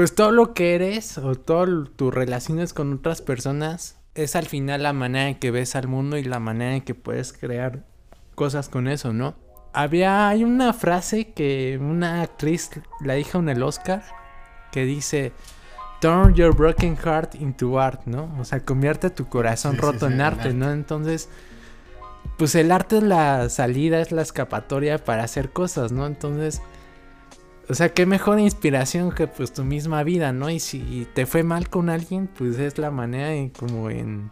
pues todo lo que eres o todas tus relaciones con otras personas es al final la manera en que ves al mundo y la manera en que puedes crear cosas con eso, ¿no? Había, hay una frase que una actriz la dijo en el Oscar que dice, turn your broken heart into art, ¿no? O sea, convierte tu corazón roto en arte, ¿no? Entonces, pues el arte es la salida, es la escapatoria para hacer cosas, ¿no? Entonces, o sea, qué mejor inspiración que pues tu misma vida, ¿no? Y si te fue mal con alguien, pues es la manera en como en...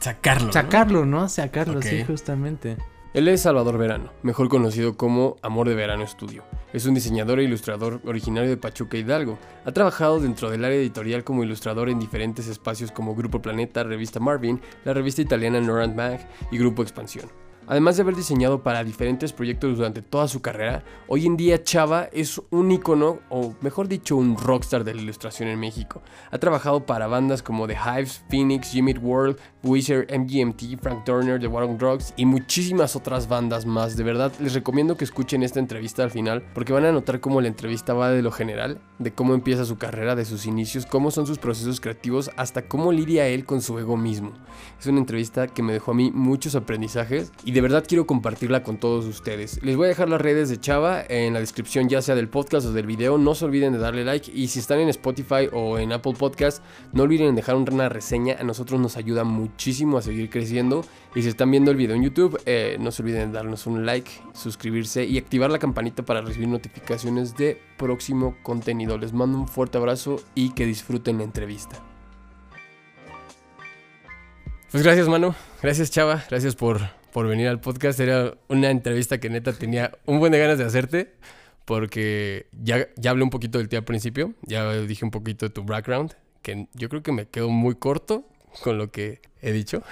Sacarlo. Sacarlo, ¿no? Sacarlo, sí, justamente. Él es Salvador Verano, mejor conocido como Amor de Verano Estudio. Es un diseñador e ilustrador originario de Pachuca Hidalgo. Ha trabajado dentro del área editorial como ilustrador en diferentes espacios como Grupo Planeta, Revista Marvin, la revista italiana Norand Mag y Grupo Expansión. Además de haber diseñado para diferentes proyectos durante toda su carrera, hoy en día Chava es un icono, o mejor dicho, un rockstar de la ilustración en México. Ha trabajado para bandas como The Hives, Phoenix, Jimmy World, Wizard, MGMT, Frank Turner, The War on Drugs y muchísimas otras bandas más. De verdad, les recomiendo que escuchen esta entrevista al final porque van a notar cómo la entrevista va de lo general, de cómo empieza su carrera, de sus inicios, cómo son sus procesos creativos, hasta cómo lidia él con su ego mismo. Es una entrevista que me dejó a mí muchos aprendizajes y de verdad quiero compartirla con todos ustedes. Les voy a dejar las redes de Chava en la descripción ya sea del podcast o del video. No se olviden de darle like y si están en Spotify o en Apple Podcast, no olviden dejar una reseña. A nosotros nos ayuda muchísimo a seguir creciendo. Y si están viendo el video en YouTube, eh, no se olviden de darnos un like, suscribirse y activar la campanita para recibir notificaciones de próximo contenido. Les mando un fuerte abrazo y que disfruten la entrevista. Pues gracias, mano. Gracias, Chava. Gracias por por venir al podcast. Era una entrevista que neta tenía un buen de ganas de hacerte porque ya, ya hablé un poquito del tío al principio, ya dije un poquito de tu background, que yo creo que me quedo muy corto con lo que he dicho,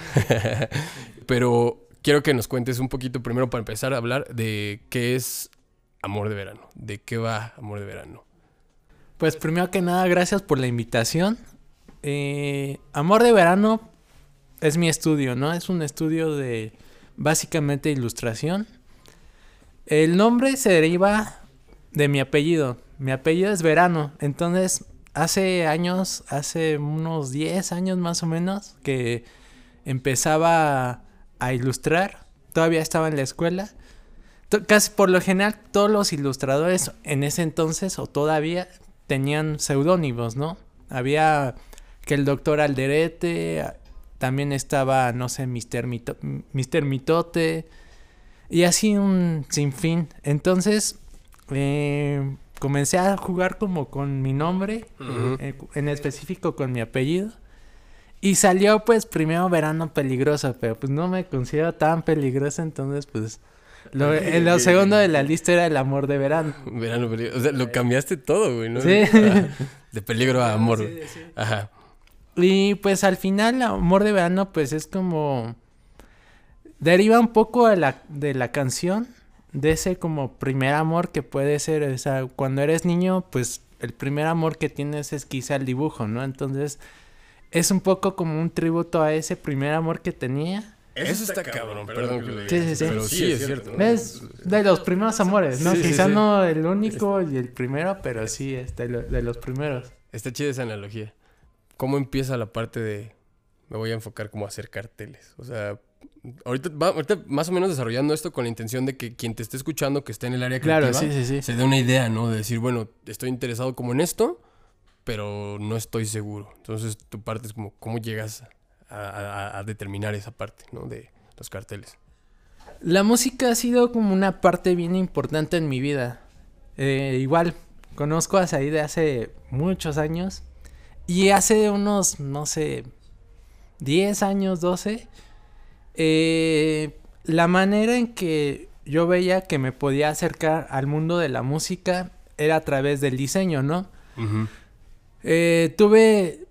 pero quiero que nos cuentes un poquito primero para empezar a hablar de qué es Amor de Verano, de qué va Amor de Verano. Pues primero que nada, gracias por la invitación. Eh, Amor de Verano es mi estudio, ¿no? Es un estudio de básicamente ilustración. El nombre se deriva de mi apellido. Mi apellido es Verano. Entonces, hace años, hace unos 10 años más o menos, que empezaba a ilustrar. Todavía estaba en la escuela. Casi por lo general, todos los ilustradores en ese entonces o todavía tenían seudónimos, ¿no? Había que el doctor Alderete, también estaba, no sé, Mr. Mitote. Y así un sinfín. Entonces, eh, comencé a jugar como con mi nombre, eh, en específico con mi apellido. Y salió pues primero verano peligroso, pero pues no me considero tan peligroso, entonces pues lo, lo segundo de la lista era el amor de verano. Verano peligroso. O sea, lo cambiaste todo, güey, ¿no? Sí. de peligro a amor. Ajá. Y pues al final, Amor de Verano, pues es como. Deriva un poco de la, de la canción, de ese como primer amor que puede ser, o sea, cuando eres niño, pues el primer amor que tienes es quizá el dibujo, ¿no? Entonces, es un poco como un tributo a ese primer amor que tenía. Eso está cabrón, perdón que lo Sí, sí, sí. Pero sí, es cierto. Es de los primeros amores, ¿no? Quizá no el único y el primero, pero sí es de, de los primeros. Está chida esa analogía. ¿Cómo empieza la parte de... Me voy a enfocar como a hacer carteles? O sea, ahorita, más o menos desarrollando esto con la intención de que quien te esté escuchando, que esté en el área creativa, se dé una idea, ¿no? De decir, bueno, estoy interesado como en esto, pero no estoy seguro. Entonces tu parte es como, ¿cómo llegas a, determinar esa parte, ¿no? De los carteles. La música ha sido como una parte bien importante en mi vida. Eh, igual, conozco a Said de hace muchos años. Y hace unos, no sé, 10 años, 12, eh, la manera en que yo veía que me podía acercar al mundo de la música era a través del diseño, ¿no? Eh, tuve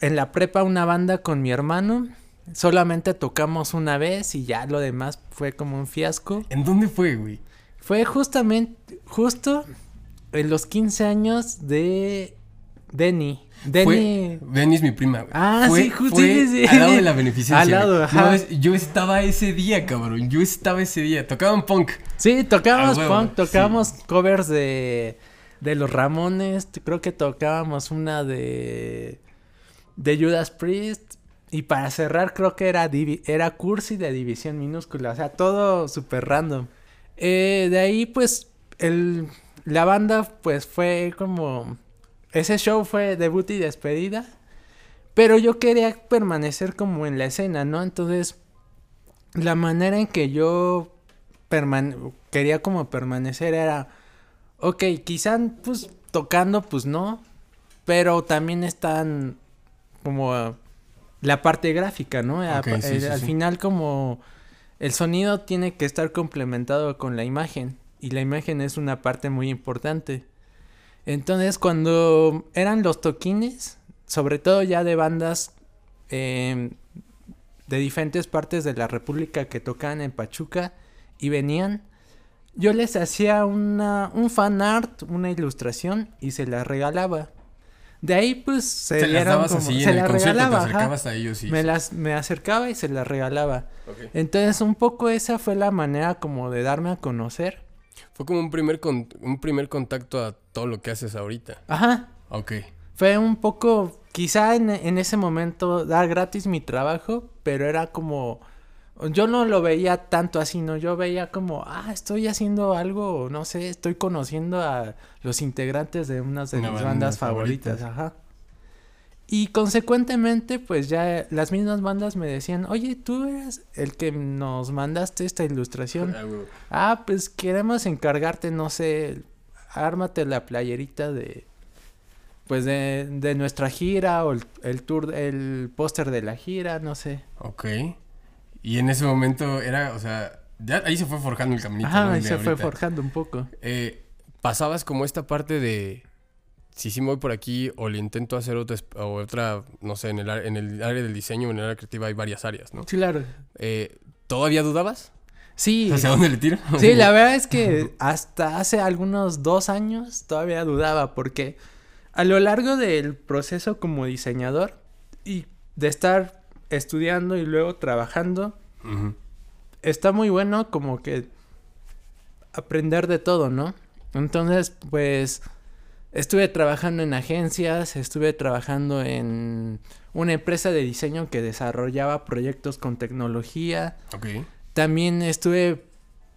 en la prepa una banda con mi hermano. Solamente tocamos una vez y ya lo demás fue como un fiasco. ¿En dónde fue, güey? Fue justamente, justo en los 15 años de Denny. Denny. Denny es mi prima, Ah, sí, justo sí, Al lado de la beneficencia. Al lado, ajá. yo estaba ese día, cabrón. Yo estaba ese día. Tocaban punk. Sí, tocábamos punk, tocábamos covers de. de los Ramones, creo que tocábamos una de de Judas Priest y para cerrar creo que era era Cursi de División Minúscula, o sea, todo súper random. Eh, de ahí pues el la banda pues fue como ese show fue debut y despedida, pero yo quería permanecer como en la escena, ¿no? Entonces la manera en que yo quería como permanecer era, ok, quizá pues tocando pues no, pero también están como la parte gráfica, ¿no? al final como el sonido tiene que estar complementado con la imagen y la imagen es una parte muy importante. Entonces cuando eran los toquines, sobre todo ya de bandas em, de diferentes partes de la República que tocaban en Pachuca y venían, yo les hacía una, un fan art, una ilustración y se la regalaba. De ahí pues se, se dieron como, se las regalaba, a ellos me las me acercaba y se las regalaba. Entonces un poco esa fue la manera como de darme a conocer. Fue como un primer un primer contacto a todo lo que haces ahorita. Ajá. Ok. Fue un poco quizá en, en ese momento dar gratis mi trabajo, pero era como yo no lo veía tanto así, ¿no? Yo veía como, ah, estoy haciendo algo, no sé, estoy conociendo a los integrantes de unas de mis bandas favoritas, ajá. Y consecuentemente, pues ya las mismas bandas me decían, oye, tú eres el que nos mandaste esta ilustración. ah, pues queremos encargarte, no sé, ármate la playerita de, pues de, de nuestra gira o el, el tour, el póster de la gira, no sé. Ok. Y en ese momento era, o sea, ya ahí se fue forjando el caminito. Ajá, ahí se fue forjando un poco. Eh, pasabas como esta parte de si sí me voy por aquí o le intento hacer otra, o otra no sé, en el, en el área del diseño o en el área creativa hay varias áreas, ¿no? Claro. Eh, ¿Todavía dudabas? Sí. ¿Hacia dónde le tiro? Sí, la verdad es que hasta hace algunos dos años todavía dudaba porque a lo largo del proceso como diseñador y de estar estudiando y luego trabajando. Está muy bueno como que aprender de todo, ¿no? Entonces, pues estuve trabajando en agencias, estuve trabajando en una empresa de diseño que desarrollaba proyectos con tecnología. También estuve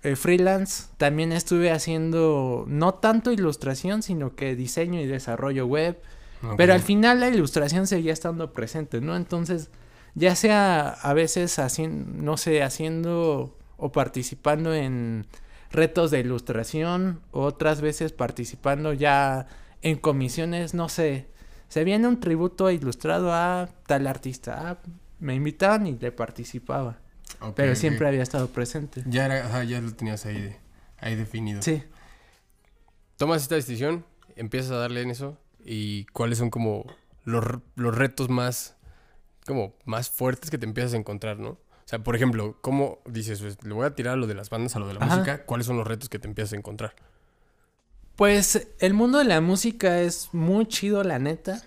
eh, freelance, también estuve haciendo no tanto ilustración, sino que diseño y desarrollo web. Pero al final la ilustración seguía estando presente, ¿no? Entonces, ya sea a veces haciendo, no sé, haciendo o participando en retos de ilustración, otras veces participando ya en comisiones, no sé, se viene un tributo ilustrado a tal artista, ah, me invitaban y le participaba. pero siempre había estado presente. Ya era, ya lo tenías ahí, ahí definido. Sí. Tomas esta decisión, empiezas a darle en eso y cuáles son como los, los retos más como más fuertes que te empiezas a encontrar, ¿no? O sea, por ejemplo, ¿cómo dices, pues, le voy a tirar a lo de las bandas, a lo de la música? ¿Cuáles son los retos que te empiezas a encontrar? Pues el mundo de la música es muy chido, la neta.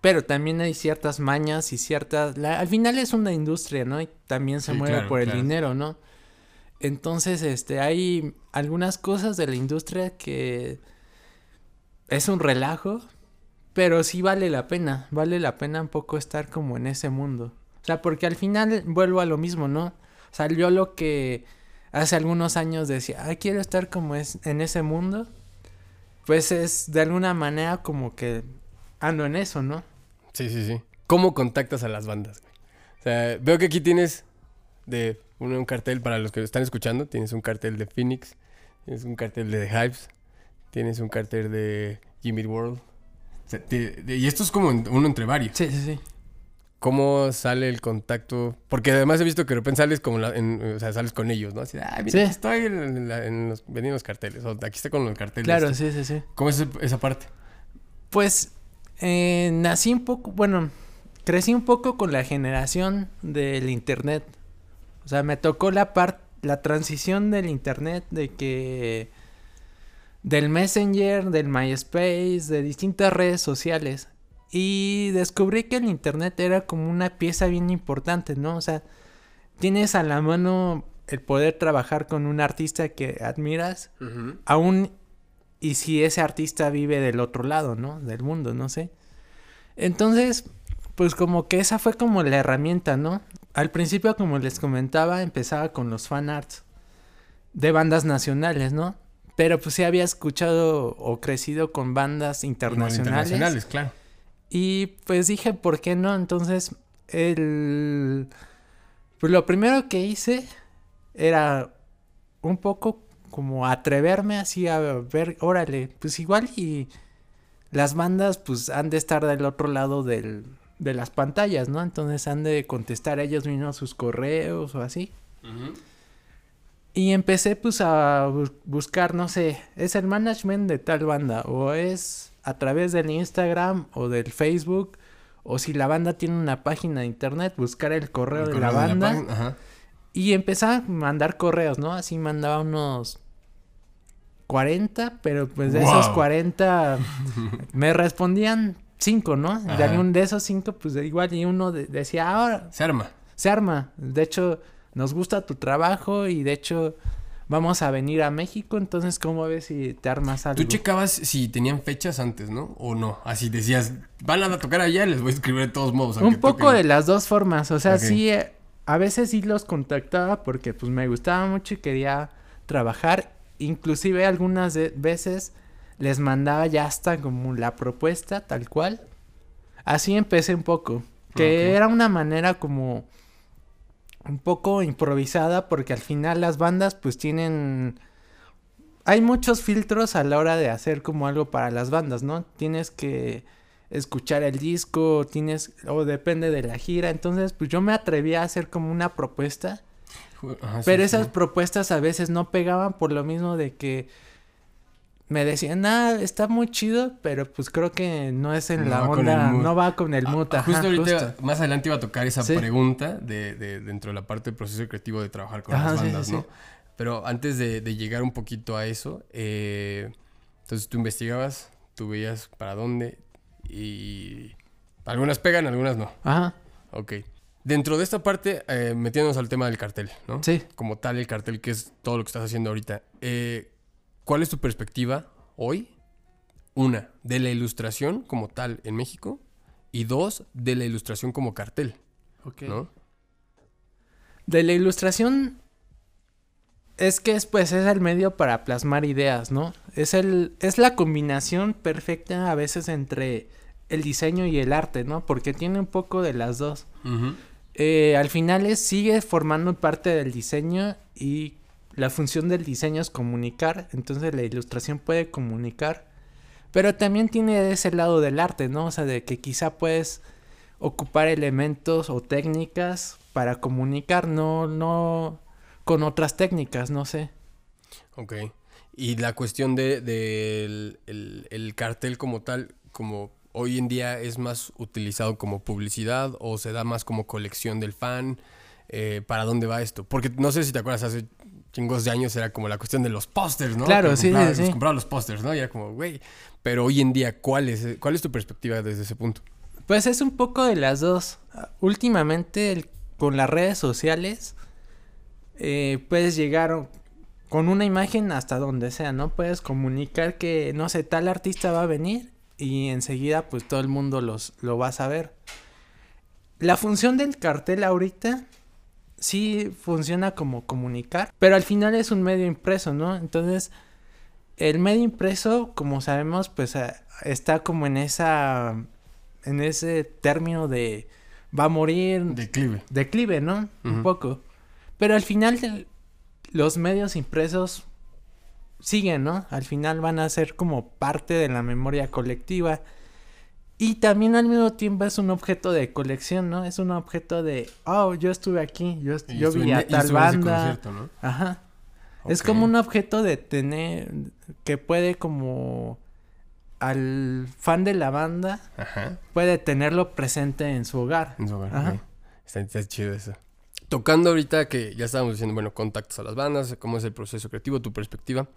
Pero también hay ciertas mañas y ciertas... al final es una industria, ¿no? Y también se mueve por el dinero, ¿no? Entonces, este, hay algunas cosas de la industria que es un relajo, pero sí vale la pena, vale la pena un poco estar como en ese mundo. O sea, porque al final vuelvo a lo mismo, ¿no? Salió lo que hace algunos años decía, ay, quiero estar como es en ese mundo. Pues es de alguna manera como que ando en eso, ¿no? Sí, sí, sí. ¿Cómo contactas a las bandas? O sea, veo que aquí tienes de un, cartel para los que están escuchando, tienes un cartel de Phoenix, tienes un cartel de The Hives, tienes un cartel de Jimmy World, y esto es como uno entre varios. Sí, sí, sí. ¿Cómo sale el contacto? Porque además he visto que de repente sales como en, o sea, sales con ellos, ¿no? Así, ah, mira, estoy en, los, vendiendo los carteles. O aquí está con los carteles. Claro, sí, sí, sí. ¿Cómo es esa parte? Pues eh, nací un poco, bueno, crecí un poco con la generación del internet. O sea, me tocó la parte, la transición del internet de que del Messenger, del MySpace, de distintas redes sociales. Y descubrí que el Internet era como una pieza bien importante, ¿no? O sea, tienes a la mano el poder trabajar con un artista que admiras, aún y si ese artista vive del otro lado, ¿no? Del mundo, no sé. Entonces, pues como que esa fue como la herramienta, ¿no? Al principio, como les comentaba, empezaba con los fan arts de bandas nacionales, ¿no? Pero pues sí había escuchado o crecido con bandas internacionales. Internacionales, claro. Y pues dije, ¿por qué no? Entonces, el... Pues lo primero que hice era un poco como atreverme así a ver, órale, pues igual y las bandas pues han de estar del otro lado del, de las pantallas, ¿no? Entonces han de contestar ellos mismos sus correos o así. Y empecé pues a buscar, no sé, es el management de tal banda o es a través del Instagram o del Facebook o si la banda tiene una página de internet, buscar el correo, de la banda. y empezaba a mandar correos, ¿no? Así mandaba unos 40, pero pues de esos 40 me respondían 5, ¿no? De algún de esos 5, pues igual y uno decía, ahora... Se arma. Se arma. De hecho, nos gusta tu trabajo y de hecho vamos a venir a México, entonces ¿cómo ves si te armas algo? Tú checabas si tenían fechas antes, ¿no? O no, así decías, van a tocar allá, les voy a escribir de todos modos. Un poco de las dos formas, o sea, sí, eh, a veces sí los contactaba porque pues me gustaba mucho y quería trabajar, inclusive algunas veces les mandaba ya hasta como la propuesta tal cual. Así empecé un poco, que era una manera como un poco improvisada porque al final las bandas pues tienen... Hay muchos filtros a la hora de hacer como algo para las bandas, ¿no? Tienes que escuchar el disco, tienes... o depende de la gira, entonces pues yo me atreví a hacer como una propuesta. pero esas propuestas a veces no pegaban por lo mismo de que me decían, ah, está muy chido, pero pues creo que no es en la onda, no va con el mood. Ah, justo ahorita, más adelante iba a tocar esa pregunta de, de, dentro de la parte del proceso creativo de trabajar con las bandas, ¿no? Pero antes de, llegar un poquito a eso, eh, entonces tú investigabas, tú veías para dónde y algunas pegan, algunas no. Ajá. Ok. Dentro de esta parte, eh, metiéndonos al tema del cartel, ¿no? Sí. Como tal, el cartel, que es todo lo que estás haciendo ahorita. Eh, ¿Cuál es tu perspectiva hoy? Una, de la ilustración como tal en México. Y dos, de la ilustración como cartel. Ok. De la ilustración es que es, pues, es el medio para plasmar ideas, ¿no? Es, el, es la combinación perfecta a veces entre el diseño y el arte, ¿no? Porque tiene un poco de las dos. Eh, al final es, sigue formando parte del diseño y la función del diseño es comunicar, entonces la ilustración puede comunicar, pero también tiene ese lado del arte, ¿no? O sea, de que quizá puedes ocupar elementos o técnicas para comunicar, no, no con otras técnicas, no sé. Ok. Y la cuestión de, el, cartel como tal, como hoy en día es más utilizado como publicidad o se da más como colección del fan, eh, ¿para dónde va esto? Porque no sé si te acuerdas, hace chingos de años era como la cuestión de los pósters, ¿no? Claro, sí, sí. compraba los pósters, ¿no? Y era como, güey. Pero hoy en día, ¿cuál es, ¿cuál es tu perspectiva desde ese punto? Pues es un poco de las dos. Últimamente, con las redes sociales, eh, puedes llegar con una imagen hasta donde sea, ¿no? Puedes comunicar que, no sé, tal artista va a venir y enseguida, pues todo el mundo los, lo va a saber. La función del cartel ahorita sí funciona como comunicar, pero al final es un medio impreso, ¿no? Entonces, el medio impreso, como sabemos, pues eh, está como en esa, en ese término de va a morir. Declive. Declive, ¿no? Un poco. Pero al final los medios impresos siguen, ¿no? Al final van a ser como parte de la memoria colectiva. Y también al mismo tiempo es un objeto de colección, ¿no? Es un objeto de, oh, yo estuve aquí, yo, yo vi a tal banda. ¿no? Ajá. Es como un objeto de tener, que puede como al fan de la banda, Ajá. puede tenerlo presente en su hogar. En su hogar, Ajá. Está, está, chido eso. Tocando ahorita que ya estábamos diciendo, bueno, contactos a las bandas, cómo es el proceso creativo, tu perspectiva.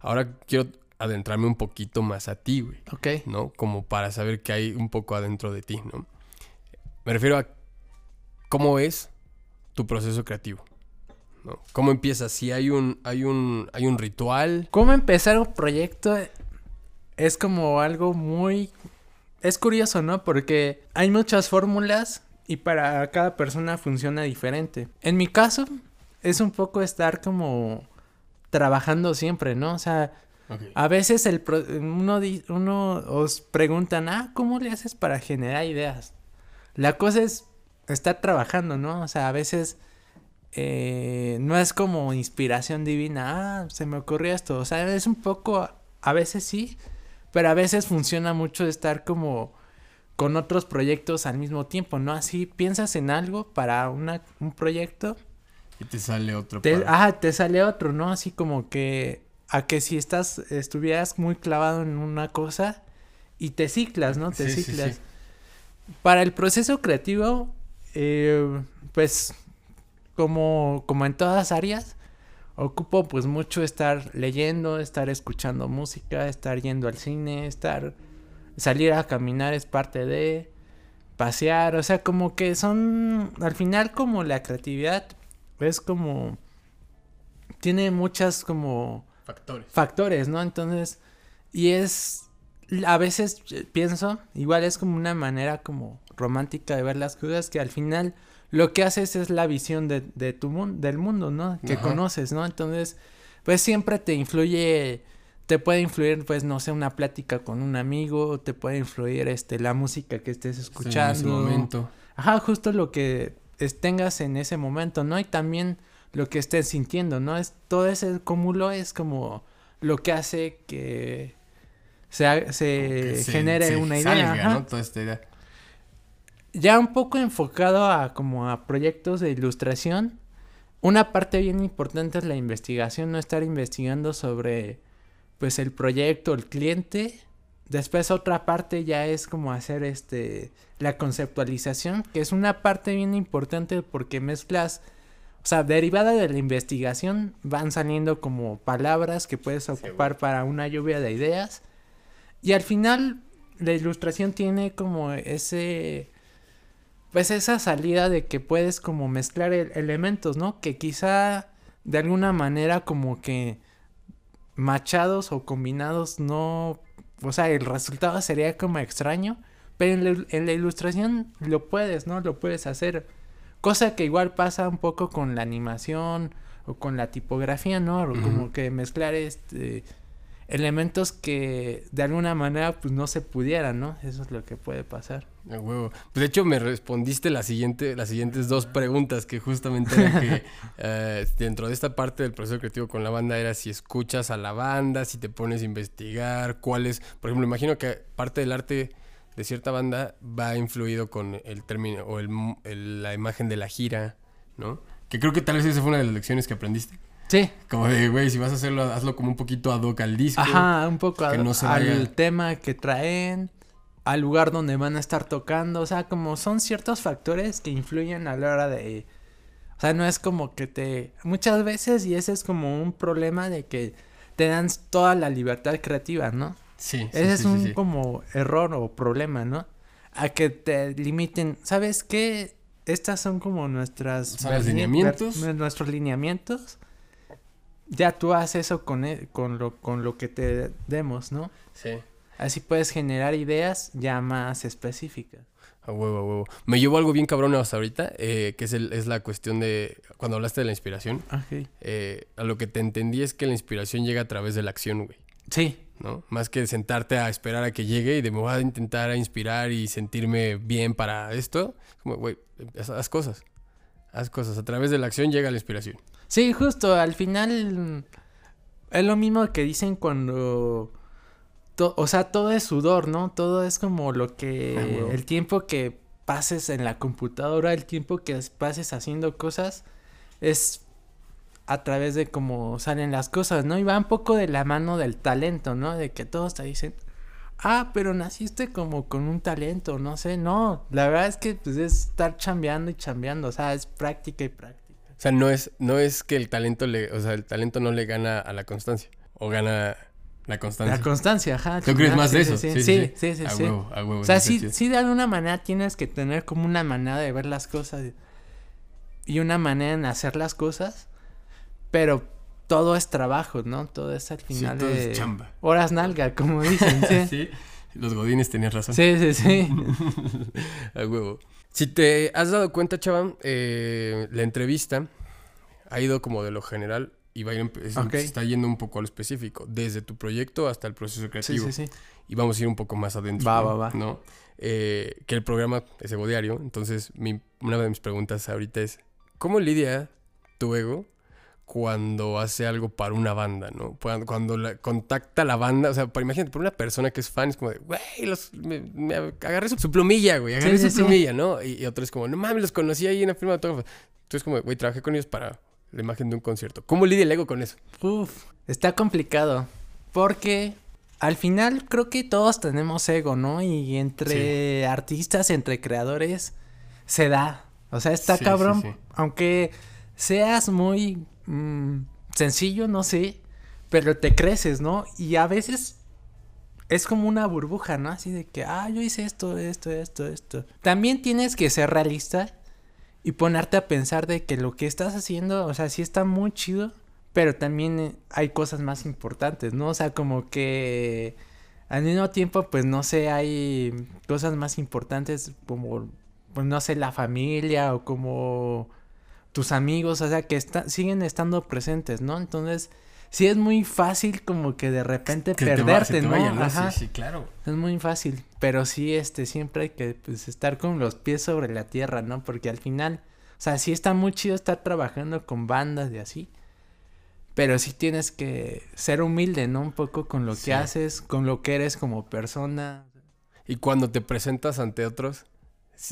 Ahora quiero adentrarme un poquito más a ti, güey. Ok. ¿No? Como para saber qué hay un poco adentro de ti, ¿no? Me refiero a cómo es tu proceso creativo. ¿no? ¿Cómo empiezas? Si hay un, hay un, hay un ritual. ¿Cómo empezar un proyecto? es como algo muy... Es curioso, ¿no? Porque hay muchas fórmulas y para cada persona funciona diferente. En mi caso, es un poco estar como trabajando siempre, ¿no? O sea, a veces el uno, uno os preguntan, ah, ¿cómo le haces para generar ideas? La cosa es estar trabajando, ¿no? O sea, a veces eh, no es como inspiración divina, ah, se me ocurrió esto. O sea, es un poco, a veces sí, pero a veces funciona mucho estar como con otros proyectos al mismo tiempo, ¿no? Así piensas en algo para una, un proyecto. Y te sale otro. Te, Ajá, te sale otro, ¿no? Así como que a que si estás, estuvieras muy clavado en una cosa y te ciclas, ¿no? Te ciclas. Para el proceso creativo, eh, pues como, como en todas áreas, ocupo pues mucho estar leyendo, estar escuchando música, estar yendo al cine, estar salir a caminar es parte de pasear, o sea, como que son al final como la creatividad es como tiene muchas como factores. Factores, ¿no? Entonces, y es a veces pienso, igual es como una manera como romántica de ver las cosas que al final lo que haces es la visión de, de tu mundo, del mundo, ¿no? Que conoces, ¿no? Entonces, pues siempre te influye te puede influir, pues, no sé, una plática con un amigo, te puede influir, este, la música que estés escuchando. en ese momento. Ajá, justo lo que tengas en ese momento, ¿no? Y también lo que estés sintiendo, ¿no? Es, todo ese cúmulo es como lo que hace que se, se, genere una idea. ¿no? Toda esta idea. Ya un poco enfocado a como a proyectos de ilustración, una parte bien importante es la investigación, no estar investigando sobre pues el proyecto, el cliente. Después otra parte ya es como hacer este la conceptualización, que es una parte bien importante porque mezclas, o sea, derivada de la investigación van saliendo como palabras que puedes ocupar para una lluvia de ideas. Y al final la ilustración tiene como ese pues esa salida de que puedes como mezclar elementos, ¿no? Que quizá de alguna manera como que machados o combinados no, o sea, el resultado sería como extraño, pero en la, ilustración lo puedes, ¿no? Lo puedes hacer. Cosa que igual pasa un poco con la animación o con la tipografía, ¿no? Como que mezclar este elementos que de alguna manera pues no se pudieran, ¿no? Eso es lo que puede pasar. Huevo. Pues de hecho me respondiste la siguiente, las siguientes dos preguntas que justamente eran que eh, dentro de esta parte del proceso creativo con la banda era si escuchas a la banda, si te pones a investigar, cuáles, por ejemplo, imagino que parte del arte de cierta banda va influido con el término o el, la imagen de la gira, ¿no? Que creo que tal vez esa fue una de las lecciones que aprendiste. Sí. Como de, güey, si vas a hacerlo, hazlo como un poquito ad hoc al disco. Ajá, un poco ad hoc al tema que traen, al lugar donde van a estar tocando. O sea, como son ciertos factores que influyen a la hora de. O sea, no es como que te. Muchas veces, y ese es como un problema de que te dan toda la libertad creativa, ¿no? Sí. Ese es un como error o problema, ¿no? A que te limiten. ¿Sabes qué? Estas son como nuestras. los lineamientos. Nuestros lineamientos ya tú haces eso con, e, con, lo, con lo que te demos, ¿no? Sí. Así puedes generar ideas ya más específicas. A huevo, a huevo. Me llevo algo bien cabrón hasta ahorita, eh, que es, el, es la cuestión de, cuando hablaste de la inspiración, eh, a lo que te entendí es que la inspiración llega a través de la acción, güey. Sí. ¿No? Más que sentarte a esperar a que llegue y de me voy a intentar a inspirar y sentirme bien para esto. Como, güey, haz cosas. Haz cosas. A través de la acción llega la inspiración. Sí, justo, al final es lo mismo que dicen cuando... o sea, todo es sudor, ¿no? Todo es como lo que... El tiempo que pases en la computadora, el tiempo que pases haciendo cosas, es a través de cómo salen las cosas, ¿no? Y va un poco de la mano del talento, ¿no? De que todos te dicen, ah, pero naciste como con un talento, no sé, no, la verdad es que pues es estar chambeando y chambeando, o sea, es práctica y práctica. O sea, no es, no es que el talento le, o sea, el talento no le gana a la constancia. O gana la constancia. La constancia, ajá. ¿Tú crees más de eso? Sí, sí, sí. sí, a Huevo, a huevo, o sea, sí, sí, de alguna manera tienes que tener como una manera de ver las cosas y una manera en hacer las cosas. Pero todo es trabajo, ¿no? Todo es al Sí, final todo de es chamba. horas nalga, como dicen, sí. Sí, los godines tenías razón. Sí, sí, sí. A huevo. Si te has dado cuenta, chava, eh, la entrevista ha ido como de lo general y va a ir, es- está yendo un poco a lo específico, desde tu proyecto hasta el proceso Sí, creativo. sí, sí. Y vamos a ir un poco más adentro. Va, ¿no? va, va. ¿No? Eh, que el programa es ego diario. Entonces, mi- una de mis preguntas ahorita es: ¿cómo lidia tu ego cuando hace algo para una banda, ¿no? Cuando, la, contacta la banda, o sea, para, imagínate, por una persona que es fan, es como de, güey, me, me agarré su, su plumilla, güey, agarré Sí, su sí, sí. plumilla, ¿no? Y, y otro es como, no mames, los conocí ahí en la firma de autógrafos. Entonces, como, güey, trabajé con ellos para la imagen de un concierto. ¿Cómo lidia el ego con eso? Uf, está complicado. Porque al final creo que todos tenemos ego, ¿no? Y entre artistas, entre creadores, se da. O sea, está cabrón. Aunque seas muy mm, sencillo, no sé. Pero te creces, ¿no? Y a veces es como una burbuja, ¿no? Así de que, ah, yo hice esto, esto, esto, esto. También tienes que ser realista y ponerte a pensar de que lo que estás haciendo, o sea, sí está muy chido, pero también eh, hay cosas más importantes, ¿no? O sea, como que al mismo tiempo, pues no sé, hay cosas más importantes como, pues no sé, la familia o como tus amigos, o sea, que está- siguen estando presentes, ¿no? Entonces, sí es muy fácil como que de repente Que te va- se perderte, te ¿no? vaya, Ajá. Sí, sí, claro. Es muy fácil, pero sí, este, siempre hay que, pues, estar con los pies sobre la tierra, ¿no? Porque al final, o sea, sí está muy chido estar trabajando con bandas y así, pero sí tienes que ser humilde, ¿no? Un poco con lo Sí. que haces, con lo que eres como persona. Y cuando te presentas ante otros,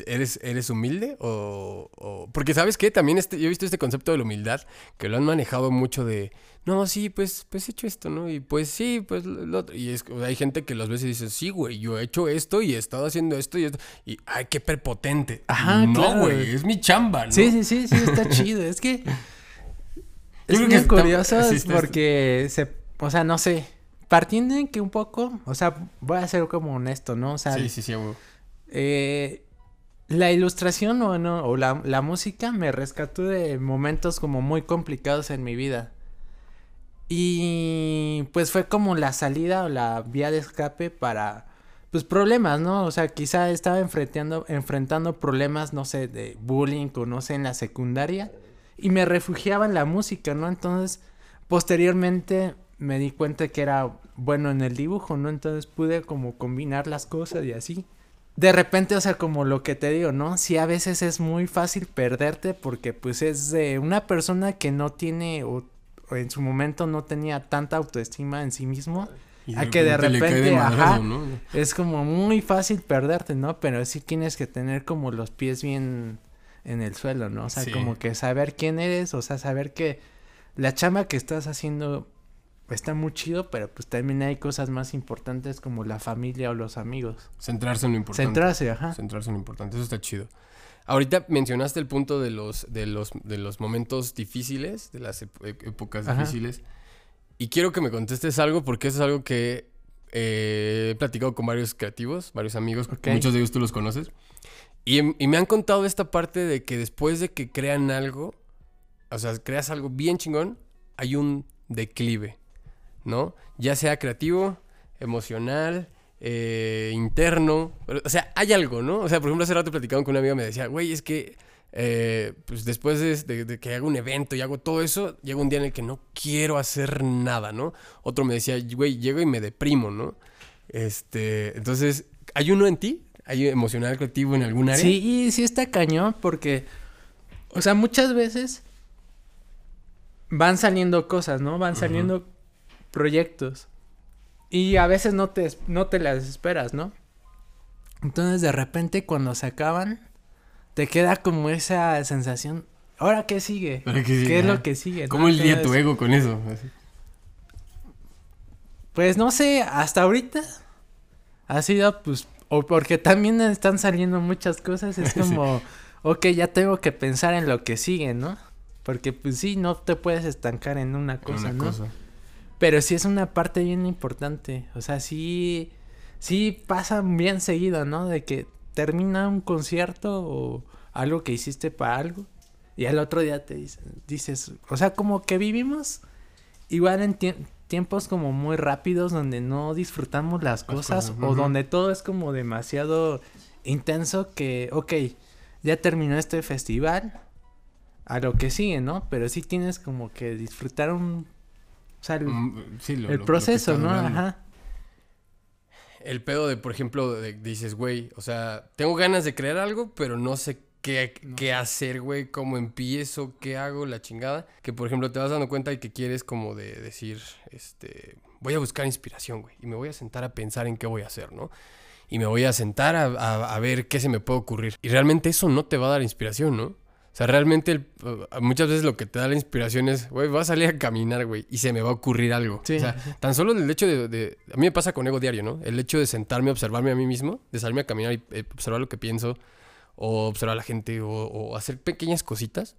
¿eres, eres humilde? O, o- Porque sabes qué, también este, yo he visto este concepto de la humildad, que lo han manejado mucho de, no, sí, pues, pues he hecho esto, ¿no? Y pues sí, pues lo otro. Y es, hay gente que los ves y dice, sí, güey, yo he hecho esto y he estado haciendo esto y esto. Y, ay, qué prepotente. Ajá, no, claro. güey, es mi chamba, ¿no? Sí, sí, sí, sí, está chido, es que... Es muy que está- curioso está- porque se, o sea, no sé, partiendo en que un poco, o sea, voy a ser como honesto, ¿no? O sea, Sí, sí, sí, güey. Eh, la ilustración o, no, o la, la música me rescató de momentos como muy complicados en mi vida. Y pues fue como la salida o la vía de escape para pues problemas, ¿no? O sea, quizá estaba enfrentando, enfrentando problemas, no sé, de bullying o no sé, en la secundaria. Y me refugiaba en la música, ¿no? Entonces, posteriormente me di cuenta que era bueno en el dibujo, ¿no? Entonces pude como combinar las cosas y así. De repente, o sea, como lo que te digo, ¿no? Sí, a veces es muy fácil perderte porque pues es de una persona que no tiene o, o en su momento no tenía tanta autoestima en sí mismo. Y A que de repente, ajá. ¿no? Es como muy fácil perderte, ¿no? Pero sí tienes que tener como los pies bien en el suelo, ¿no? O sea, Sí. como que saber quién eres, o sea, saber que la chamba que estás haciendo está muy chido, pero pues también hay cosas más importantes como la familia o los amigos. Centrarse en lo importante. Centrarse, ajá. Centrarse en lo importante, eso está chido. Ahorita mencionaste el punto de los, de los, de los momentos difíciles, de las ep- épocas Ajá. difíciles. Y quiero que me contestes algo porque eso es algo que eh, he platicado con varios creativos, varios amigos, Ok. muchos de ellos tú los conoces. Y, y me han contado esta parte de que después de que crean algo, o sea, creas algo bien chingón, hay un declive, ¿no? Ya sea creativo, emocional, eh, interno, pero, o sea, hay algo, ¿no? O sea, por ejemplo, hace rato platicaba con una amiga me decía, güey, es que eh, pues después de, de- de que hago un evento y hago todo eso, llega un día en el que no quiero hacer nada, ¿no? Otro me decía, güey, llego y me deprimo, ¿no? Este, entonces, ¿hay uno en ti? ¿Hay emocional, creativo en algún área? Sí, y sí está cañón porque, o sea, muchas veces van saliendo cosas, ¿no? Van saliendo proyectos. Y a veces no te, no te las esperas, ¿no? Entonces de repente cuando se acaban, te queda como esa sensación, ¿ahora qué sigue? ¿Ahora qué sigue? ¿Qué es lo que sigue? ¿Cómo el día tu ego con eso? Así. Pues no sé, hasta ahorita ha sido pues, o porque también están saliendo muchas cosas, es Sí. como, ok, ya tengo que pensar en lo que sigue, ¿no? Porque pues sí, no te puedes estancar en una cosa, Una ¿no? cosa. Pero sí es una parte bien importante, o sea, sí, sí pasa bien seguido, ¿no? De que termina un concierto o algo que hiciste para algo y al otro día te dices, dices, o sea, como que vivimos igual en tiempos como muy rápidos donde no disfrutamos las cosas, o donde todo es como demasiado intenso que, ok, ya terminó este festival, a lo que sigue, ¿no? Pero sí tienes como que disfrutar un... O sea, el, mm, proceso, ¿no? Ajá. El pedo de, por ejemplo, dices, güey, o sea, tengo ganas de crear algo, pero no sé qué, qué hacer, güey, cómo empiezo, qué hago, la chingada. Que, por ejemplo, te vas dando cuenta y que quieres como de decir, este, voy a buscar inspiración, güey, y me voy a sentar a pensar en qué voy a hacer, ¿no? Y me voy a sentar a, a ver qué se me puede ocurrir. Y realmente eso no te va a dar inspiración, ¿no? O sea, realmente muchas veces lo que te da la inspiración es, güey, voy a salir a caminar, güey, y se me va a ocurrir algo. o sea, tan solo el hecho de, A mí me pasa con ego diario, ¿no? El hecho de sentarme observarme a mí mismo, de salirme a caminar y eh, observar lo que pienso, o observar a la gente, o, hacer pequeñas cositas,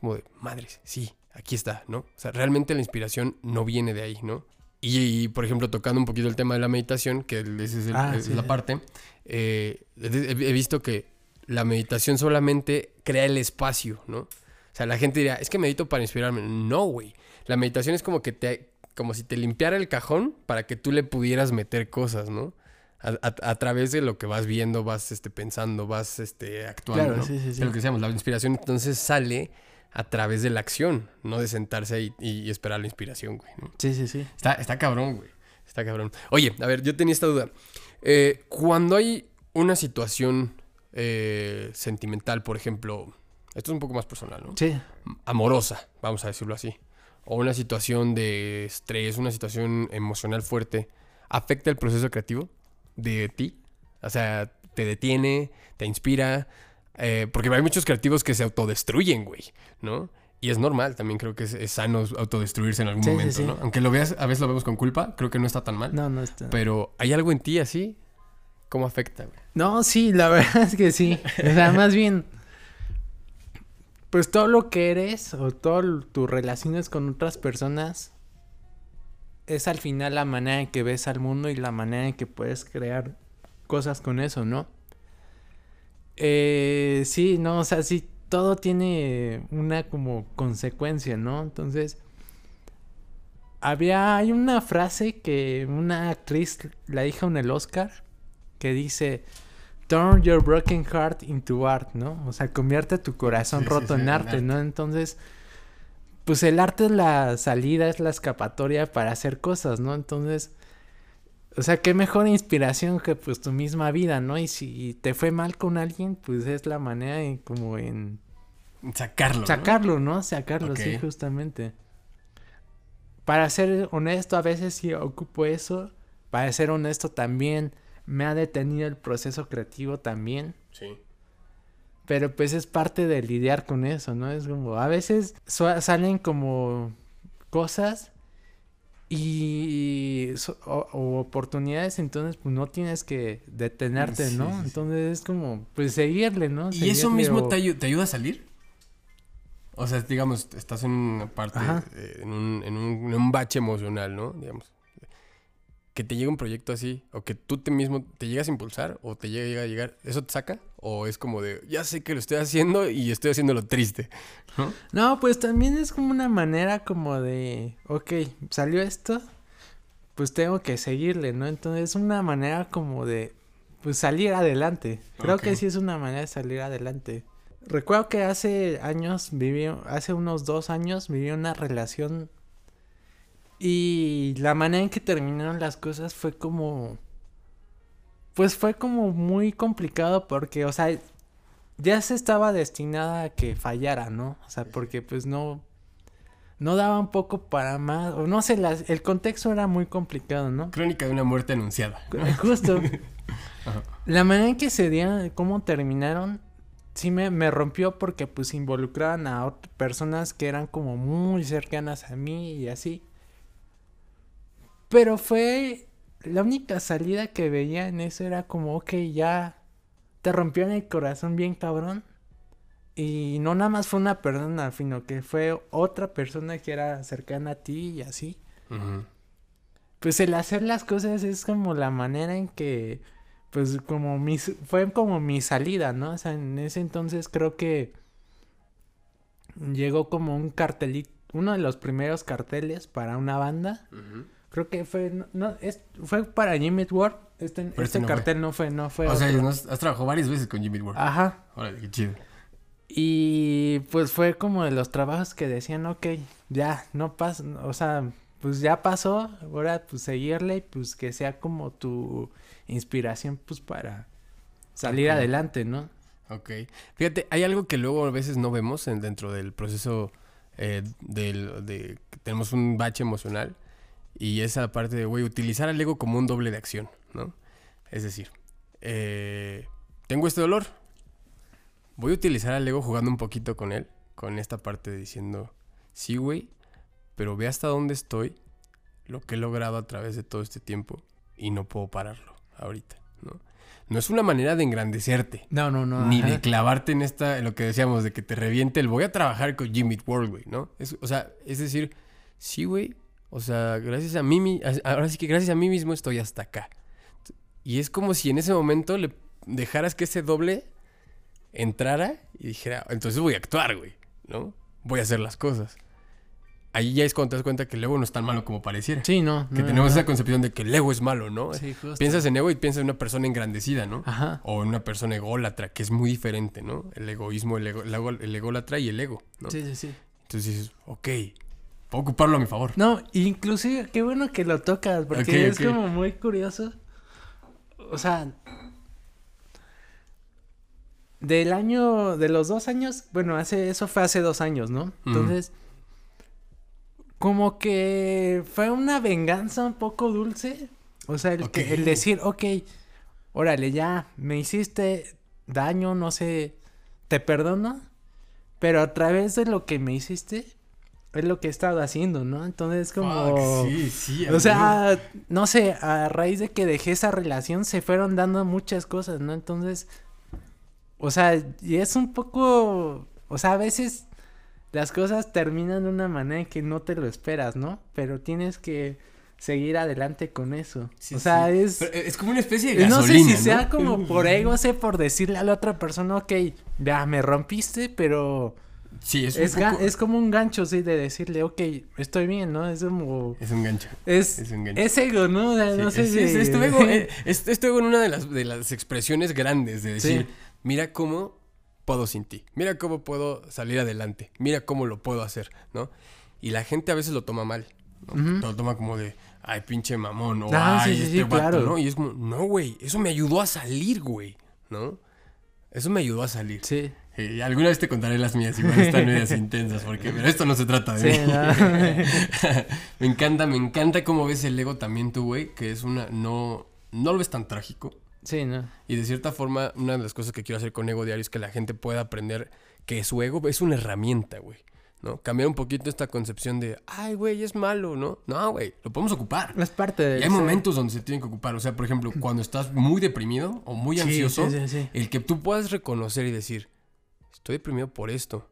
como de, madres, sí, aquí está, ¿no? O sea, realmente la inspiración no viene de ahí, ¿no? Y, por ejemplo, tocando un poquito el tema de la meditación, que es, ah, la parte, eh, he visto que la meditación solamente crea el espacio, ¿no? O sea, la gente diría, es que medito para inspirarme. No, güey. La meditación es como que te, como si te limpiara el cajón para que tú le pudieras meter cosas, ¿no? A, través de lo que vas viendo, vas este, pensando, vas este, actuando. Claro, sí, sí, sí. lo que decíamos, la inspiración entonces sale a través de la acción, no de sentarse y, esperar la inspiración, güey. Sí, sí, sí. Está, está cabrón, güey. Está cabrón. Oye, a ver, yo tenía esta duda. Eh, cuando hay una situación eh, sentimental, por ejemplo, esto es un poco más personal, ¿no? Sí. Amorosa, vamos a decirlo así. O una situación de estrés, una situación emocional fuerte, ¿afecta el proceso creativo de ti? O sea, te detiene, te inspira. Eh, porque hay muchos creativos que se autodestruyen, güey, ¿no? Y es normal, también creo que es, sano autodestruirse en algún momento, ¿no? Aunque lo veas, a veces lo vemos con culpa, creo que no está tan mal. No, no está. Pero ¿hay algo en ti así? ¿Cómo afecta? No, sí, la verdad es que sí. O sea, más bien, pues todo lo que eres o todas tus relaciones con otras personas es al final la manera en que ves al mundo y la manera en que puedes crear cosas con eso, ¿no? Eh, sí, no, o sea, sí, todo tiene una como consecuencia, ¿no? Entonces, había, hay una frase que una actriz la dijo en el Oscar que dice, turn your broken heart into art, ¿no? O sea, convierte tu corazón roto en arte, ¿no? Entonces, pues el arte es la salida, es la escapatoria para hacer cosas, ¿no? Entonces, o sea, qué mejor inspiración que pues tu misma vida, ¿no? Y si te fue mal con alguien, pues es la manera en como en... Sacarlo. Sacarlo, ¿no? Sacarlo, sí, justamente. Para ser honesto, a veces sí ocupo eso. Para ser honesto también me ha detenido el proceso creativo también. Sí. Pero pues es parte de lidiar con eso, ¿no? Es como, a veces salen como cosas y o, oportunidades, entonces pues no tienes que detenerte, ¿no? Entonces es como, pues seguirle, ¿no? ¿Y eso mismo te, te, ayuda a salir? O sea, digamos, estás en una parte, eh, en, un, en, un, en un bache emocional, ¿no? Digamos que te llegue un proyecto así, o que tú te mismo te llegas a impulsar, o te llega a llegar, ¿eso te saca? ¿O es como de, ya sé que lo estoy haciendo y estoy haciendo lo triste? ¿no? no, pues también es como una manera como de, ok, salió esto, pues tengo que seguirle, ¿no? Entonces es una manera como de, pues salir adelante. Creo que sí es una manera de salir adelante. Recuerdo que hace años viví, hace unos dos años viví una relación y la manera en que terminaron las cosas fue como... Pues fue como muy complicado porque, o sea, ya se estaba destinada a que fallara, ¿no? O sea, porque pues no... No daba un poco para más, o no sé, el contexto era muy complicado, ¿no? Crónica de una muerte anunciada. Justo. La manera en que se dieron, cómo terminaron, sí me, me, rompió porque pues involucraban a personas que eran como muy cercanas a mí y así. Pero fue la única salida que veía en eso era como, ok, ya te rompió en el corazón bien cabrón. Y no nada más fue una persona, sino que fue otra persona que era cercana a ti y así. Pues el hacer las cosas es como la manera en que, pues como mi, fue como mi salida, ¿no? O sea, en ese entonces creo que llegó como un cartelito, uno de los primeros carteles para una banda. Creo que fue, no, es, fue para Jimmy Ward. Este, este este no cartel no fue, no fue. O sea, otro. has trabajado varias veces con Jimmy Ward. Ajá. Órale, qué chido. Y pues fue como de los trabajos que decían, ok, ya, no pasa, o sea, pues ya pasó, ahora pues seguirle y pues que sea como tu inspiración pues para salir adelante, ¿no? Ok. Fíjate, hay algo que luego a veces no vemos en- dentro del proceso eh, del, de que tenemos un bache emocional y esa parte de, güey, utilizar al ego como un doble de acción, ¿no? Es decir, eh, tengo este dolor, voy a utilizar al ego jugando un poquito con él, con esta parte de diciendo, sí, güey, pero ve hasta dónde estoy, lo que he logrado a través de todo este tiempo y no puedo pararlo ahorita, ¿no? No es una manera de engrandecerte, No, no, no. ni ajá. de clavarte en esta, en lo que decíamos, de que te reviente el voy a trabajar con Jimmy World, güey, ¿no? Es, o sea, es decir, sí, güey, o sea, gracias a mí, mi- ahora sí que gracias a mí mismo estoy hasta acá. Y es como si en ese momento le dejaras que ese doble entrara y dijera, entonces voy a actuar, güey, ¿no? Voy a hacer las cosas. Ahí ya es cuando te das cuenta que el ego no es tan malo como pareciera. Sí, no. Que no, tenemos no. esa concepción de que el ego es malo, ¿no? Sí, justo. Piensas en ego y piensas en una persona engrandecida, ¿no? Ajá. O en una persona ególatra, que es muy diferente, ¿no? El egoísmo, el, ego, el, ego- el ególatra y el ego, ¿no? Sí, sí, sí. Entonces dices, ok, puedo ocuparlo a mi favor. No, inclusive, qué bueno que lo tocas, porque es como muy curioso. O sea, del año, de los dos años, bueno, hace, eso fue hace dos años, ¿no? Entonces, como que fue una venganza un poco dulce. O sea, el, que- el decir, ok, órale, ya, me hiciste daño, no sé, te perdono, pero a través de lo que me hiciste, es lo que he estado haciendo, ¿no? Entonces, como... Fuck, sí, sí. O sea, no sé, a raíz de que dejé esa relación se fueron dando muchas cosas, ¿no? Entonces, o sea, y es un poco, o sea, a veces las cosas terminan de una manera en que no te lo esperas, ¿no? Pero tienes que seguir adelante con eso. Sí, o sea, sí. es... Pero es como una especie de No gasolina, sé si sea como por ego, sé por decirle a la otra persona, ok, ya me rompiste, pero Sí, es un es, poco- es como un gancho, sí, de decirle, ok, estoy bien, ¿no? Es como... Es un gancho. Es, Es un gancho. es ego, ¿no? O sea, Sí, no sé es, si... es- es tu ego, eh, es, es tu ego en una de las, de las expresiones grandes de decir, Sí. mira cómo puedo sin ti, mira cómo puedo salir adelante, mira cómo lo puedo hacer, ¿no? Y la gente a veces lo toma mal. Lo toma como de, ay, pinche mamón, o Ah, sí, ay, sí, este sí, vato", claro. ¿no? Y es como, no, güey, eso me ayudó a salir, güey, ¿no? Eso me ayudó a salir. Sí. Eh, alguna vez te contaré las mías, igual están medias intensas, porque pero esto no se trata de Sí, mí. no. me encanta, me encanta cómo ves el ego también tú, güey, que es una, no, no lo ves tan trágico. Sí, no. Y de cierta forma, una de las cosas que quiero hacer con Ego Diario es que la gente pueda aprender que su ego es una herramienta, güey. ¿No? Cambiar un poquito esta concepción de, ay, güey, es malo, ¿no? No, güey, lo podemos ocupar. Es parte de... Y hay momentos donde se tienen que ocupar. O sea, por ejemplo, cuando estás muy deprimido o muy ansioso, sí, sí, sí. el que tú puedas reconocer y decir, estoy deprimido por esto.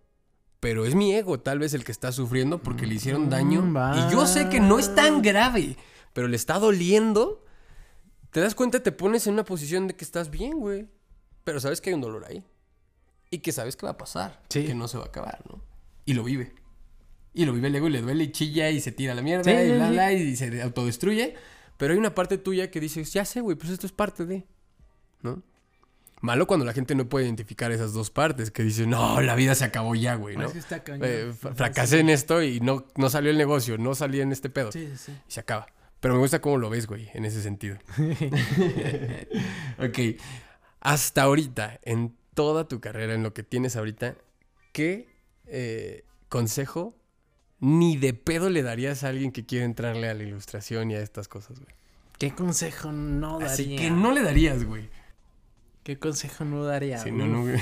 Pero es mi ego, tal vez, el que está sufriendo porque le hicieron daño. Mm, Y yo sé que no es tan grave, pero le está doliendo. Te das cuenta, te pones en una posición de que estás bien, güey. Pero sabes que hay un dolor ahí. Y que sabes que va a pasar. Sí. Que no se va a acabar, ¿no? Y lo vive. Y lo vive el ego y le duele y chilla y se tira a la mierda Sí, y bla, bla, y se autodestruye. Pero hay una parte tuya que dices, ya sé, güey, pues esto es parte de. ¿No? Malo cuando la gente no puede identificar esas dos partes, que dice, no, la vida se acabó ya, güey, ¿no? Es que está cañón. Eh, fra- fracasé en esto y no, no salió el negocio, no salí en este pedo. Sí, sí, sí. Y se acaba. Pero me gusta cómo lo ves, güey, en ese sentido. ok. Hasta ahorita, en toda tu carrera, en lo que tienes ahorita, ¿qué eh, consejo ni de pedo le darías a alguien que quiere entrarle a la ilustración y a estas cosas, güey? ¿Qué consejo no daría? Así que no le darías, güey. ¿Qué consejo no daría? Si no, no,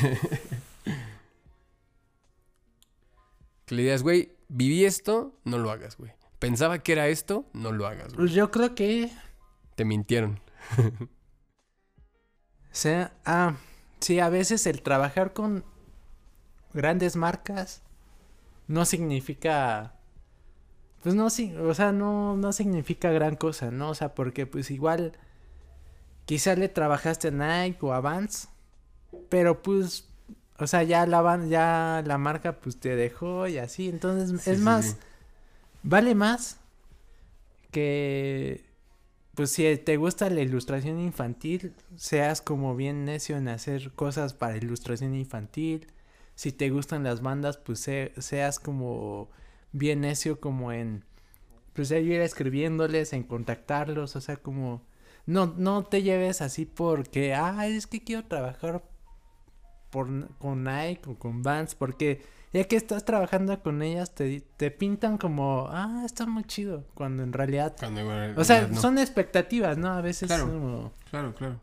que le digas, güey, viví esto, no lo hagas, güey. Pensaba que era esto, no lo hagas, güey. Pues yo creo que... Te mintieron. O sea, ah, sí, a veces el trabajar con grandes marcas no significa, pues no, sí, o sea, no, no significa gran cosa, ¿no? O sea, porque pues igual quizá le trabajaste a Nike o a Vans, pero pues O sea, ya la van, ya la marca pues te dejó y así. Entonces, Sí, es sí, más, sí. vale más que pues si te gusta la ilustración infantil, seas como bien necio en hacer cosas para ilustración infantil. Si te gustan las bandas, pues se- seas como bien necio como en pues ir escribiéndoles, en contactarlos, o sea, como no no te lleves así porque ah, es que quiero trabajar por con Nike o con Vans porque ya que estás trabajando con ellas te, te pintan como ah, está muy chido, cuando en realidad Cuando, igual, o sea, no. son expectativas, ¿no? A veces Claro. como- Claro, claro.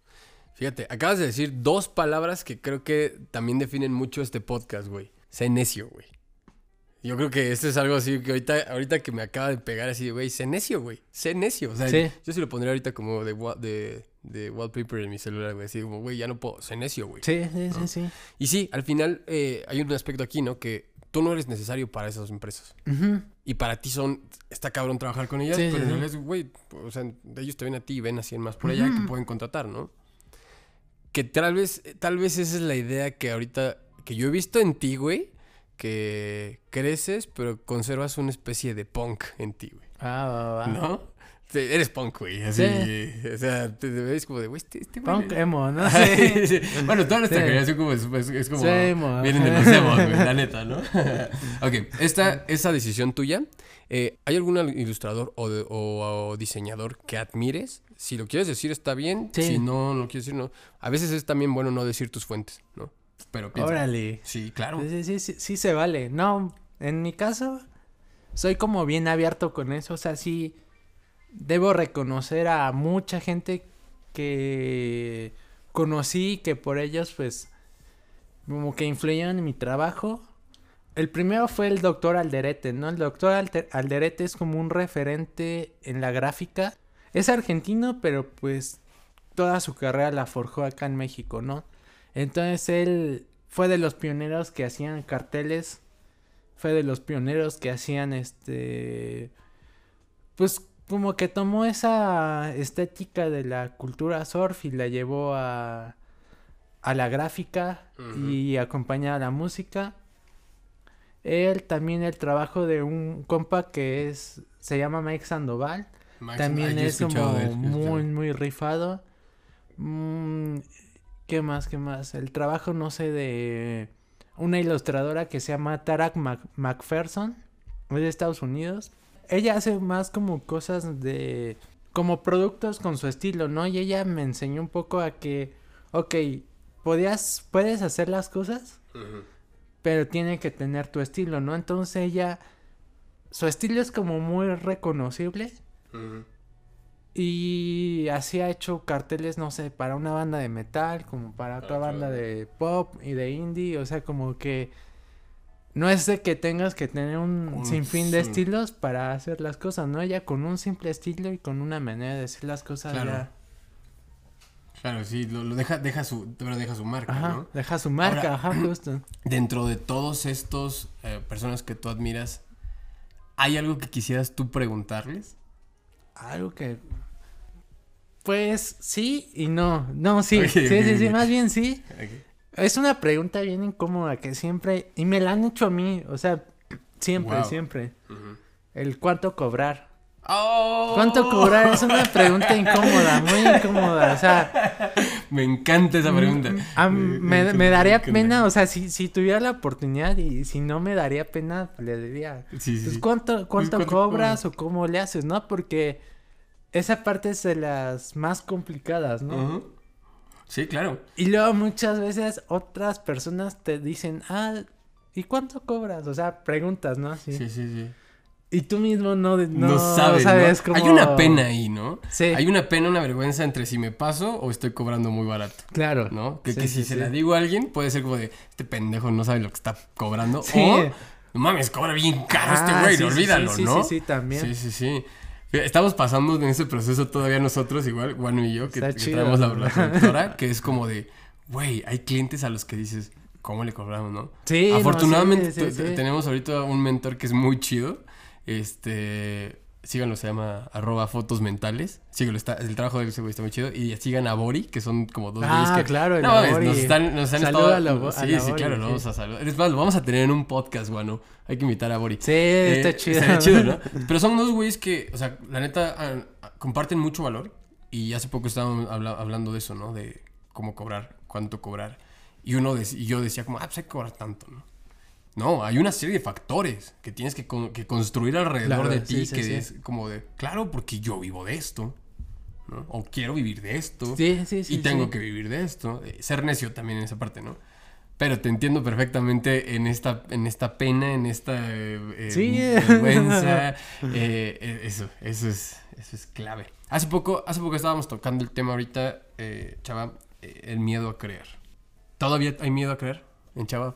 Fíjate, acabas de decir dos palabras que creo que también definen mucho este podcast, güey. Sé necio, güey. Yo creo que esto es algo así que ahorita, ahorita que me acaba de pegar así de, güey, sé necio, güey. Sé necio. O sea, Sí. yo sí lo pondría ahorita como de, de, de wallpaper en mi celular, güey. Así como, güey, ya no puedo. Sé necio, güey. Sí, sí, sí, sí. Y sí, al final eh, hay un aspecto aquí, ¿no? Que tú no eres necesario para esas empresas. Y para ti son, está cabrón trabajar con ellas, Sí, pero en realidad, es, güey, o sea, ellos te ven a ti y ven a 100 más por allá que pueden contratar, ¿no? Que tal vez, tal vez esa es la idea que ahorita, que yo he visto en ti, güey, que creces, pero conservas una especie de punk en ti, güey, Ah, va, va. ¿no? Sí, eres punk, güey, así, o sea, te, ves como de, güey, este, este güey... Punk emo, ¿no? Sí. sí. Bueno, toda nuestra Sí. generación como es, es- es como Sí, emo. vienen de los emos, güey, la neta, ¿no? ok, esta, esa decisión tuya, eh, ¿hay algún ilustrador o, de- o- o diseñador que admires? Si lo quieres decir está bien, Sí. si no, no lo quieres decir, no. A veces es también bueno no decir tus fuentes, ¿no? Pero piensa. Órale. Sí, claro. Sí, sí, sí, sí se vale. No, en mi caso, soy como bien abierto con eso. O sea, sí, debo reconocer a mucha gente que conocí, que por ellos, pues, como que influyeron en mi trabajo. El primero fue el doctor Alderete, ¿no? El doctor Alter- Alderete es como un referente en la gráfica. Es argentino, pero pues toda su carrera la forjó acá en México, ¿no? Entonces él fue de los pioneros que hacían carteles, fue de los pioneros que hacían este, pues como que tomó esa estética de la cultura surf y la llevó a, a la gráfica y acompañada a la música. Él también el trabajo de un compa que es, se llama Mike Sandoval. Max- También es como muy, muy rifado. Mm, ¿Qué más? ¿Qué más? El trabajo, no sé, de una ilustradora que se llama Tarak Mac- McPherson. Es de Estados Unidos. Ella hace más como cosas de... Como productos con su estilo, ¿no? Y ella me enseñó un poco a que... Ok, podías, puedes hacer las cosas, pero tiene que tener tu estilo, ¿no? Entonces ella... Su estilo es como muy reconocible. Ujú. Y así ha hecho carteles, no sé, para una banda de metal, como para otra otra banda de pop y de indie. O sea, como que no es de que tengas que tener un, Un sinfín de sí. estilos para hacer las cosas, ¿no? Ella con un simple estilo y con una manera de decir las cosas Claro. ya. Claro, sí, lo, lo deja, deja su, pero deja su marca, Ajá, ¿no? deja su marca, Ahora- ajá, justo. Dentro de todos estos eh, personas que tú admiras, ¿hay algo que quisieras tú preguntarles? Algo que. Pues sí y no. No, sí. Sí, sí, sí, más bien sí. Es una pregunta bien incómoda que siempre, y me la han hecho a mí, o sea, siempre, Wow. siempre. El cuánto cobrar. ¡Oh! ¿Cuánto cobrar? Es una pregunta incómoda, muy incómoda, o sea, Me encanta esa pregunta. a- Me- me, me me daría pena, o sea, si, si tuviera la oportunidad y si no me daría pena, le diría, Sí, sí, pues sí. cuánto, cuánto ¿cuánto cobras o cómo le haces, ¿no? Porque esa parte es de las más complicadas, ¿no? Sí, claro. Y luego muchas veces otras personas te dicen, ah, ¿y cuánto cobras? O sea, preguntas, ¿no? Sí, sí, sí. Y tú mismo no, no, No, sabes, ¿no? sabes cómo... Hay una pena ahí, ¿no? Sí. Hay una pena, una vergüenza entre si me paso o estoy cobrando muy barato, Claro. ¿no? Que, Sí, que sí, si se la digo a alguien puede ser como de, este pendejo no sabe lo que está cobrando. O, no mames, cobra bien caro este Ah, güey, olvídalo, sí, sí, ¿no? Sí, sí, también. Sí, sí, sí. Estamos pasando en ese proceso todavía nosotros, igual, Guano y yo, que, que traemos la, ¿no? la productora, que es como de, güey, hay clientes a los que dices, ¿cómo le cobramos, no? Sí, no, Afortunadamente sí, sí, tu- sí. tenemos ahorita un mentor que es muy chido, este, síganlo, se llama arroba fotos mentales. Síganlo, está, el trabajo de ese güey está muy chido. Y sigan a Bori, que son como dos güeyes Ah, que... claro, No, nos están, nos han estado... a a sí, la sí, Bori, claro, lo vamos a saludar. Es más, lo vamos a tener en un podcast, bueno. Hay que invitar a Bori. Sí, Eh, está chido. estaría chido, ¿no? Pero son dos güeyes que, o sea, la neta, ah, comparten mucho valor. Y hace poco estábamos habla- hablando de eso, ¿no? De cómo cobrar, cuánto cobrar. Y uno dec- y yo decía como, ah, pues hay que cobrar tanto, ¿no? No, hay una serie de factores que tienes que, con- que construir alrededor Claro, de ti, sí, sí, que sí. es como de, claro, porque yo vivo de esto, ¿no? O quiero vivir de esto. Sí, sí, sí. y tengo que vivir de esto. Eh, Ser necio también en esa parte, ¿no? Pero te entiendo perfectamente en esta, en esta pena, en esta eh, eh, Sí. vergüenza. eh, eso, eso es, eso es clave. Hace poco, hace poco estábamos tocando el tema ahorita, Chava, el miedo a creer. ¿Todavía hay miedo a creer en Chava?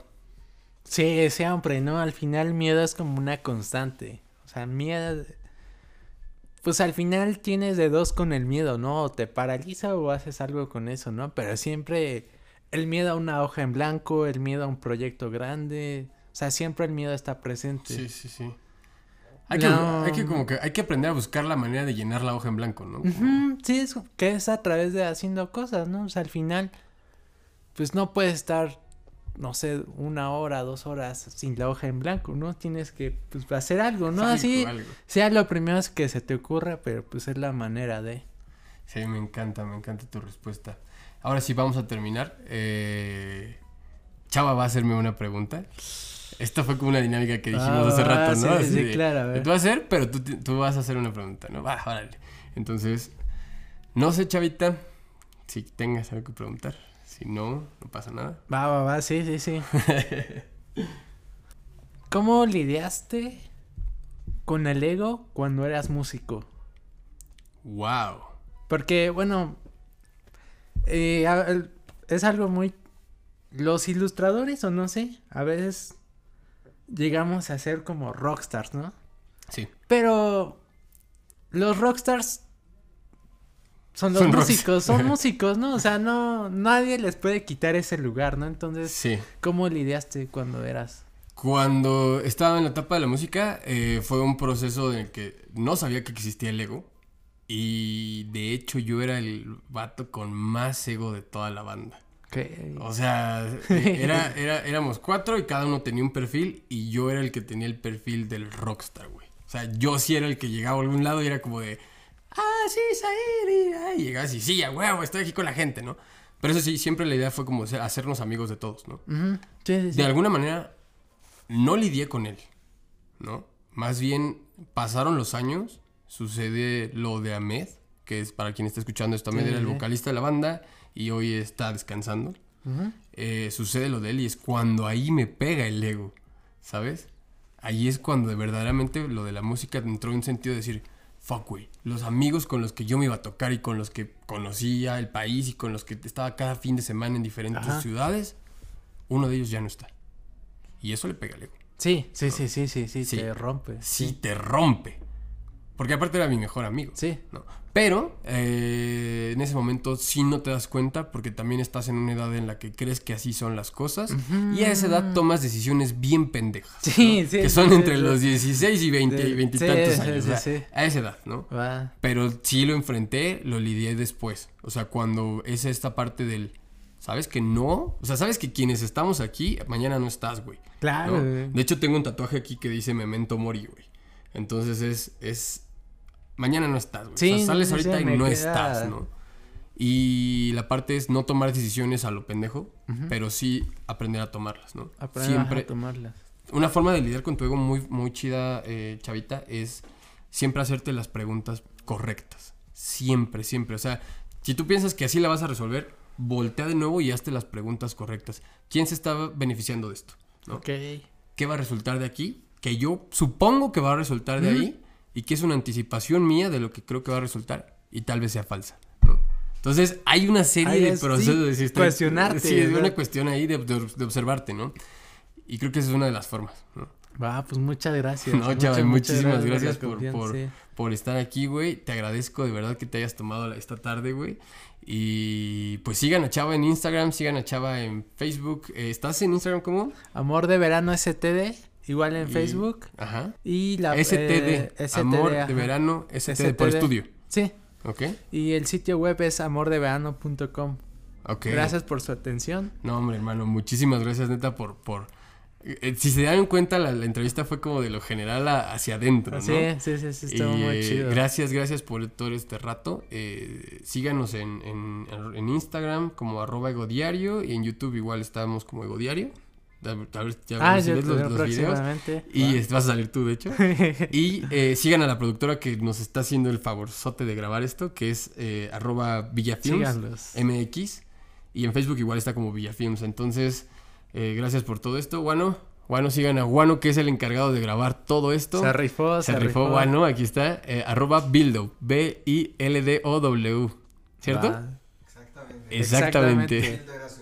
Sí, siempre, ¿no? Al final miedo es como una constante. O sea, miedo... Pues al final tienes de dos con el miedo, ¿no? O te paraliza o haces algo con eso, ¿no? Pero siempre el miedo a una hoja en blanco, el miedo a un proyecto grande. O sea, siempre el miedo está presente. Sí, sí, sí. Hay que, hay que como que hay que aprender a buscar la manera de llenar la hoja en blanco, ¿no? Sí, es que es a través de haciendo cosas, ¿no? O sea, al final, pues no puedes estar, no sé, una hora, dos horas sin la hoja en blanco, ¿no? Tienes que, pues, hacer algo, ¿no? Así, algo. sea lo primero que se te ocurra, pero pues es la manera de... Sí, me encanta, me encanta tu respuesta. Ahora sí, vamos a terminar. Eh, Chava va a hacerme una pregunta. Esta fue como una dinámica que dijimos Ah, hace rato, ¿no? sí, sí, de, claro, a ver. Tú vas a hacer, pero tú, tú vas a hacer una pregunta, ¿no? Va, órale. Entonces, no sé, Chavita, si tengas algo que preguntar. Si no, no pasa nada. Va, va, va, sí, sí, sí. ¿Cómo lidiaste con el ego cuando eras músico? ¡Wow! Porque, bueno, eh, es algo muy... Los ilustradores, o no sé, a veces llegamos a ser como rockstars, ¿no? Sí. Pero los rockstars son los Son músicos, son músicos, ¿no? O sea, no, nadie les puede quitar ese lugar, ¿no? Entonces, Sí. ¿cómo lidiaste cuando eras? Cuando estaba en la etapa de la música, eh, fue un proceso en el que no sabía que existía el ego. Y de hecho yo era el vato con más ego de toda la banda. ¿Qué? O sea, era, era, éramos cuatro y cada uno tenía un perfil y yo era el que tenía el perfil del rockstar, güey. O sea, yo sí era el que llegaba a algún lado y era como de, ah, sí, Sair, y, ah, y sí, a huevo, estoy aquí con la gente, ¿no? Pero eso sí, siempre la idea fue como hacernos amigos de todos, ¿no? Ujú, Sí, sí, sí. De alguna manera, no lidié con él, ¿no? Más bien, pasaron los años, sucede lo de Ahmed, que es para quien está escuchando esto, Ahmed era el vocalista de la banda y hoy está descansando. Eh, sucede lo de él y es cuando ahí me pega el ego, ¿sabes? Ahí es cuando de verdaderamente lo de la música entró en un sentido de decir, fuck, güey, los amigos con los que yo me iba a tocar y con los que conocía el país y con los que estaba cada fin de semana en diferentes Ajá. ciudades, uno de ellos ya no está. Y eso le pega al ego. Sí, sí, sí, sí, sí, sí, Sí. te rompe. Sí, te rompe. Porque aparte era mi mejor amigo. Sí. ¿no? Pero eh, en ese momento sí no te das cuenta porque también estás en una edad en la que crees que así son las cosas y a esa edad tomas decisiones bien pendejas. Sí, ¿no? sí, Que son sí, entre sí. los 16 y 20 y Sí, 20 y sí, tantos años. sí, o sea, sí. A esa edad, ¿no? Va. Pero sí lo enfrenté, lo lidié después. O sea, cuando es esta parte del... ¿Sabes que no? O sea, sabes que quienes estamos aquí, mañana no estás, güey. Claro. De hecho, tengo un tatuaje aquí que dice Memento Mori, güey. Entonces es, es... Mañana no estás, güey. Sí, o sea, sales ahorita y no queda- estás, ¿no? Y la parte es no tomar decisiones a lo pendejo, pero sí aprender a tomarlas, ¿no? Aprender Siempre, a tomarlas. una forma de lidiar con tu ego muy, muy chida, eh, chavita, es siempre hacerte las preguntas correctas. Siempre, siempre. O sea, si tú piensas que así la vas a resolver, voltea de nuevo y hazte las preguntas correctas. ¿Quién se está beneficiando de esto? ¿Qué va a resultar de aquí? Que yo supongo que va a resultar de ahí y que es una anticipación mía de lo que creo que va a resultar y tal vez sea falsa. ¿no? Entonces, hay una serie de es, procesos sí, de cuestionarte, Sí, es ¿verdad? una cuestión ahí de, de- de observarte, ¿no? Y creo que esa es una de las formas, ¿no? Va, pues muchas gracias. No, chaval, muchísimas gracias por, por, por estar aquí, güey. Te agradezco de verdad que te hayas tomado la- esta tarde, güey. Y pues sigan a Chava en Instagram, sigan a Chava en Facebook. Eh, ¿Estás en Instagram cómo? Amor de verano STD. Igual en Y- Facebook. Ajá. Y la STD, eh, STD, Amor de. Verano, STD, por STD. estudio. Sí. ¿Ok? Y el sitio web es amordeverano.com. Ok. Gracias por su atención. No, hombre, hermano, muchísimas gracias, neta, por... por... eh, si se dan cuenta, la, la entrevista fue como de lo general a- hacia adentro, ¿no? Sí, sí, sí, sí, estuvo Y, muy chido. Gracias, gracias por todo este rato. Eh, síganos en, en, en Instagram como arroba egodiario y en YouTube igual estamos como egodiario. A ver, ya Ah, si ves los, los videos. Y vas a salir tú, de hecho. y eh, sigan a la productora que nos está haciendo el favorzote de grabar esto, que es eh, arroba villafilms. MX. Y en Facebook igual está como Villafilms. Entonces, eh, gracias por todo esto, Guano. Guano, sigan a Guano, que es el encargado de grabar todo esto. Se rifó, Se rifó Guano, aquí está. eh, arroba Bildo. B-I-L-D-O-W. ¿Cierto? Va. Exactamente. Exactamente. Exactamente.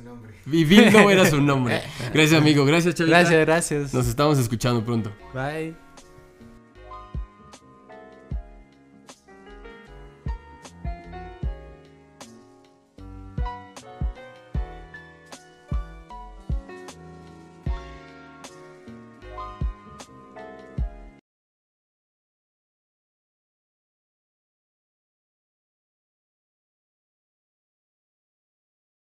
Y Bildo era su nombre. Gracias, amigo. Gracias, Chavita. Gracias, gracias. Nos estamos escuchando pronto. Bye.